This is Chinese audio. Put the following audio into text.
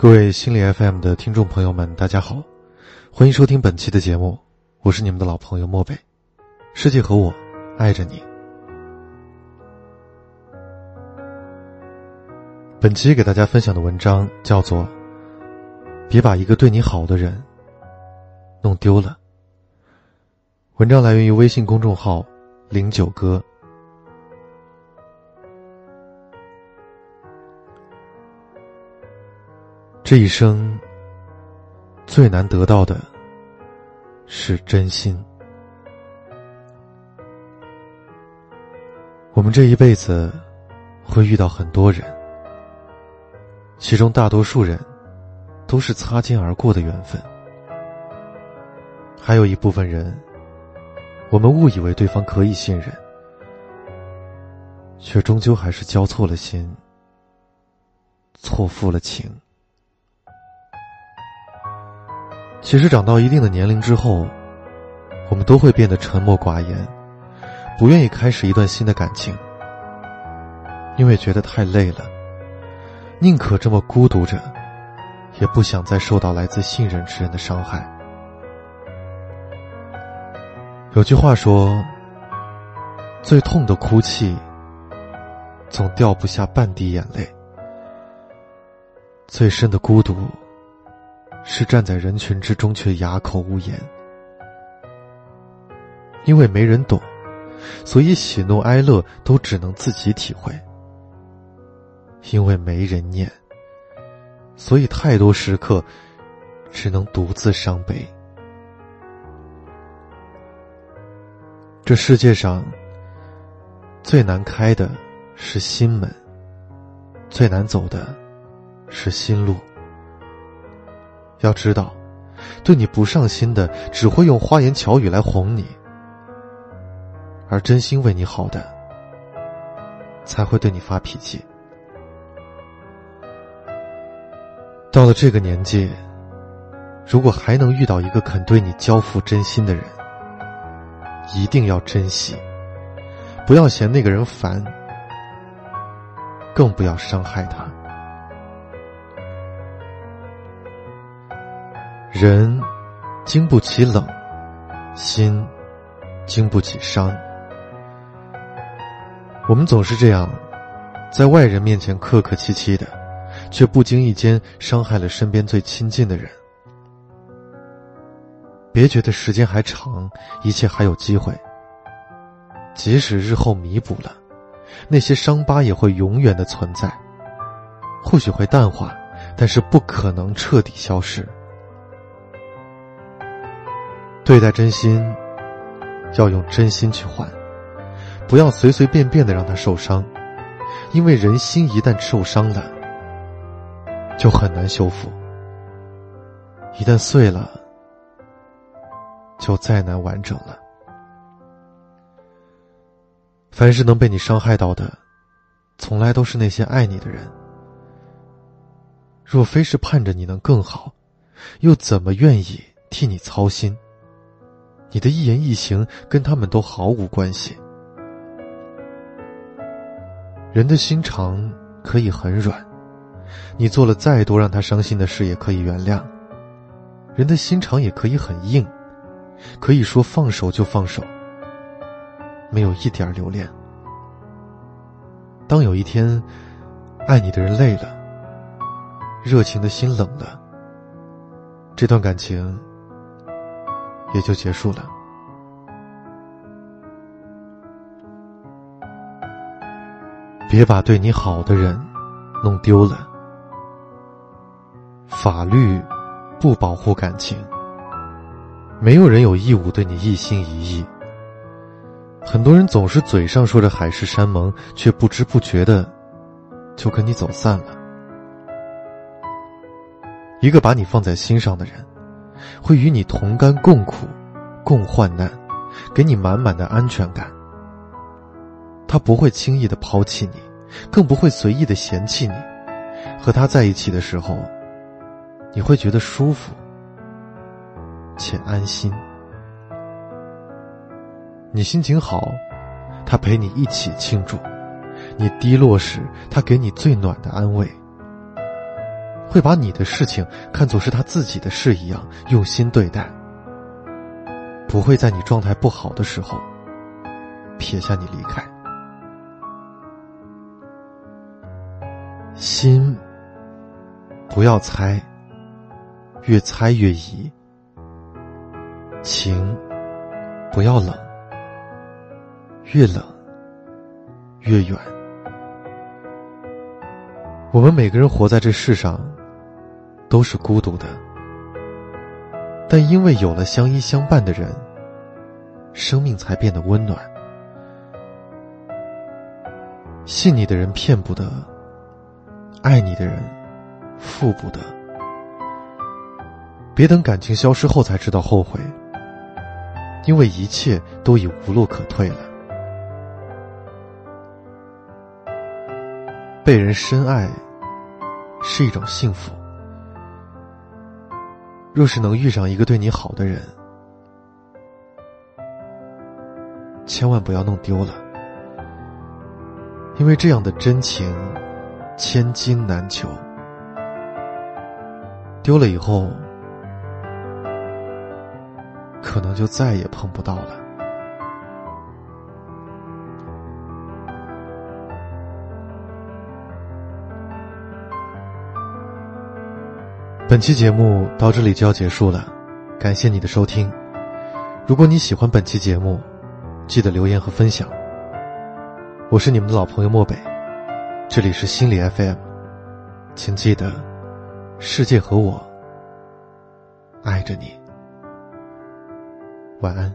各位心理 FM 的听众朋友们，大家好，欢迎收听本期的节目，我是你们的老朋友漠北。世界和我爱着你。本期给大家分享的文章叫做《别把一个对你好的人弄丢了》。文章来源于微信公众号“零九哥”。这一生最难得到的是真心。我们这一辈子会遇到很多人，其中大多数人都是擦肩而过的缘分，还有一部分人，我们误以为对方可以信任，却终究还是交错了心，错付了情。其实长到一定的年龄之后，我们都会变得沉默寡言，不愿意开始一段新的感情，因为觉得太累了，宁可这么孤独着，也不想再受到来自信任之人的伤害。有句话说：“最痛的哭泣，总掉不下半滴眼泪；最深的孤独。”是站在人群之中却哑口无言，因为没人懂，所以喜怒哀乐都只能自己体会；因为没人念，所以太多时刻只能独自伤悲。这世界上最难开的是心门，最难走的是心路。要知道，对你不上心的，只会用花言巧语来哄你；而真心为你好的，才会对你发脾气。到了这个年纪，如果还能遇到一个肯对你交付真心的人，一定要珍惜，不要嫌那个人烦，更不要伤害他。人经不起冷，心经不起伤。我们总是这样，在外人面前客客气气的，却不经意间伤害了身边最亲近的人。别觉得时间还长，一切还有机会。即使日后弥补了，那些伤疤也会永远的存在。或许会淡化，但是不可能彻底消失。对待真心，要用真心去换，不要随随便便的让他受伤，因为人心一旦受伤了，就很难修复。一旦碎了，就再难完整了。凡是能被你伤害到的，从来都是那些爱你的人。若非是盼着你能更好，又怎么愿意替你操心？你的一言一行跟他们都毫无关系。人的心肠可以很软，你做了再多让他伤心的事也可以原谅。人的心肠也可以很硬，可以说放手就放手，没有一点留恋。当有一天，爱你的人累了，热情的心冷了，这段感情。也就结束了。别把对你好的人弄丢了。法律不保护感情，没有人有义务对你一心一意。很多人总是嘴上说着海誓山盟，却不知不觉的就跟你走散了。一个把你放在心上的人。会与你同甘共苦，共患难，给你满满的安全感。他不会轻易的抛弃你，更不会随意的嫌弃你。和他在一起的时候，你会觉得舒服且安心。你心情好，他陪你一起庆祝；你低落时，他给你最暖的安慰。会把你的事情看作是他自己的事一样用心对待，不会在你状态不好的时候撇下你离开。心不要猜，越猜越疑；情不要冷，越冷越远。我们每个人活在这世上。都是孤独的，但因为有了相依相伴的人，生命才变得温暖。信你的人骗不得，爱你的人负不得。别等感情消失后才知道后悔，因为一切都已无路可退了。被人深爱是一种幸福。若是能遇上一个对你好的人，千万不要弄丢了，因为这样的真情千金难求，丢了以后，可能就再也碰不到了。本期节目到这里就要结束了，感谢你的收听。如果你喜欢本期节目，记得留言和分享。我是你们的老朋友漠北，这里是心理 FM，请记得，世界和我爱着你。晚安。